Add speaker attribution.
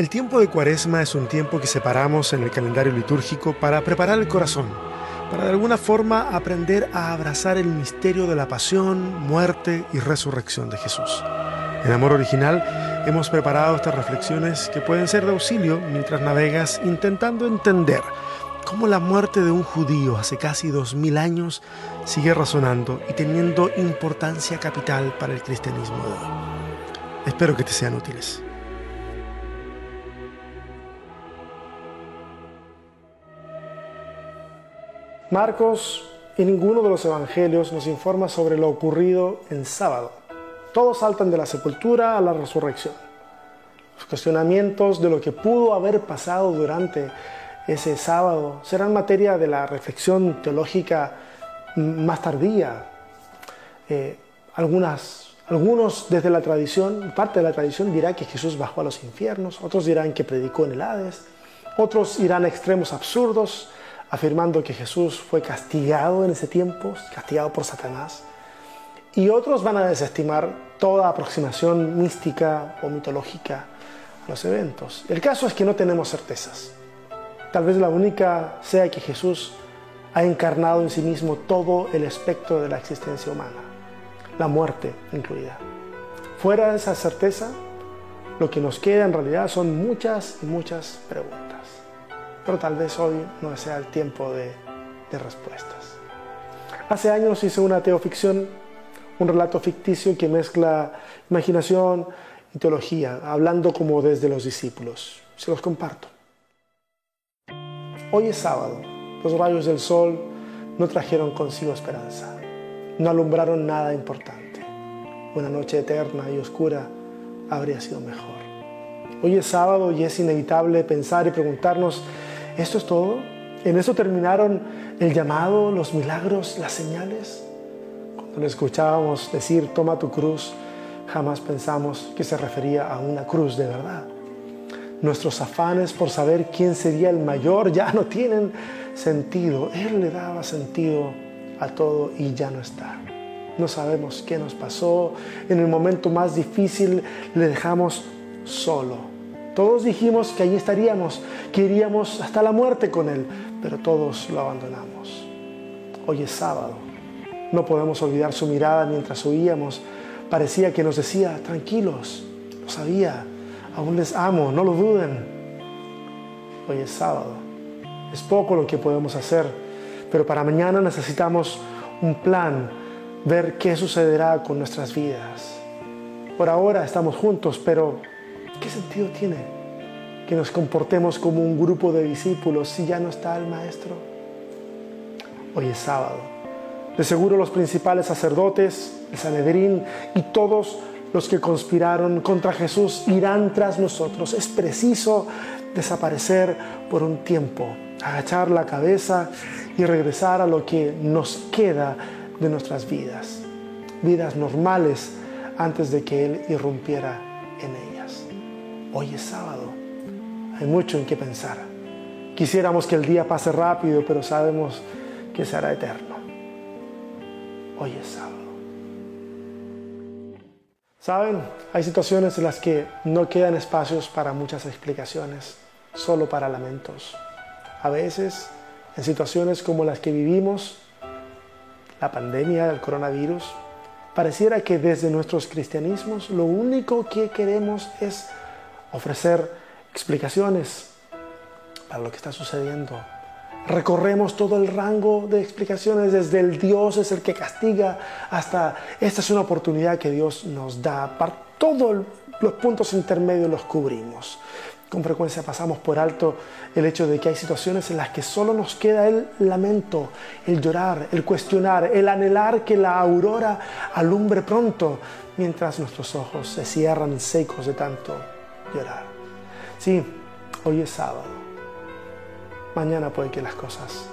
Speaker 1: El tiempo de Cuaresma es un tiempo que separamos en el calendario litúrgico para preparar el corazón, para de alguna forma aprender a abrazar el misterio de la pasión, muerte y resurrección de Jesús. En Amor Original hemos preparado estas reflexiones que pueden ser de auxilio mientras navegas intentando entender cómo la muerte de un judío hace casi dos mil años sigue razonando y teniendo importancia capital para el cristianismo de hoy. Espero que te sean útiles. Marcos y ninguno de los evangelios nos informa sobre lo ocurrido en sábado. Todos saltan de la sepultura a la resurrección. Los cuestionamientos de lo que pudo haber pasado durante ese sábado serán materia de la reflexión teológica más tardía. Eh, algunos desde la tradición, parte de la tradición dirá que Jesús bajó a los infiernos, otros dirán que predicó en el Hades, otros irán a extremos absurdos afirmando que Jesús fue castigado en ese tiempo, castigado por Satanás. Y otros van a desestimar toda aproximación mística o mitológica a los eventos. El caso es que no tenemos certezas. Tal vez la única sea que Jesús ha encarnado en sí mismo todo el espectro de la existencia humana, la muerte incluida. Fuera de esa certeza, lo que nos queda en realidad son muchas y muchas preguntas pero tal vez hoy no sea el tiempo de, respuestas. Hace años hice una teoficción, un relato ficticio que mezcla imaginación y teología, hablando como desde los discípulos. Se los comparto. Hoy es sábado. Los rayos del sol no trajeron consigo esperanza. No alumbraron nada importante. Una noche eterna y oscura habría sido mejor. Hoy es sábado y es inevitable pensar y preguntarnos ¿Esto es todo? ¿En eso terminaron el llamado, los milagros, las señales? Cuando le escuchábamos decir, toma tu cruz, jamás pensamos que se refería a una cruz de verdad. Nuestros afanes por saber quién sería el mayor ya no tienen sentido. Él le daba sentido a todo y ya no está. No sabemos qué nos pasó. En el momento más difícil le dejamos solo todos dijimos que allí estaríamos, que iríamos hasta la muerte con Él, pero todos lo abandonamos. Hoy es sábado. No podemos olvidar su mirada mientras oíamos. Parecía que nos decía, tranquilos, lo sabía, aún les amo, no lo duden. Hoy es sábado. Es poco lo que podemos hacer, pero para mañana necesitamos un plan, ver qué sucederá con nuestras vidas. Por ahora estamos juntos, pero ¿Qué sentido tiene que nos comportemos como un grupo de discípulos si ya no está el Maestro? Hoy es sábado. De seguro los principales sacerdotes, el Sanedrín y todos los que conspiraron contra Jesús irán tras nosotros. Es preciso desaparecer por un tiempo, agachar la cabeza y regresar a lo que nos queda de nuestras vidas, vidas normales antes de que Él irrumpiera en ellas. Hoy es sábado. Hay mucho en qué pensar. Quisiéramos que el día pase rápido, pero sabemos que será eterno. Hoy es sábado. Saben, hay situaciones en las que no quedan espacios para muchas explicaciones, solo para lamentos. A veces, en situaciones como las que vivimos, la pandemia del coronavirus, pareciera que desde nuestros cristianismos lo único que queremos es ofrecer explicaciones para lo que está sucediendo. Recorremos todo el rango de explicaciones, desde el Dios es el que castiga hasta esta es una oportunidad que Dios nos da. Para todos los puntos intermedios los cubrimos. Con frecuencia pasamos por alto el hecho de que hay situaciones en las que solo nos queda el lamento, el llorar, el cuestionar, el anhelar que la aurora alumbre pronto, mientras nuestros ojos se cierran secos de tanto llorar. Sí, hoy es sábado. Mañana puede que las cosas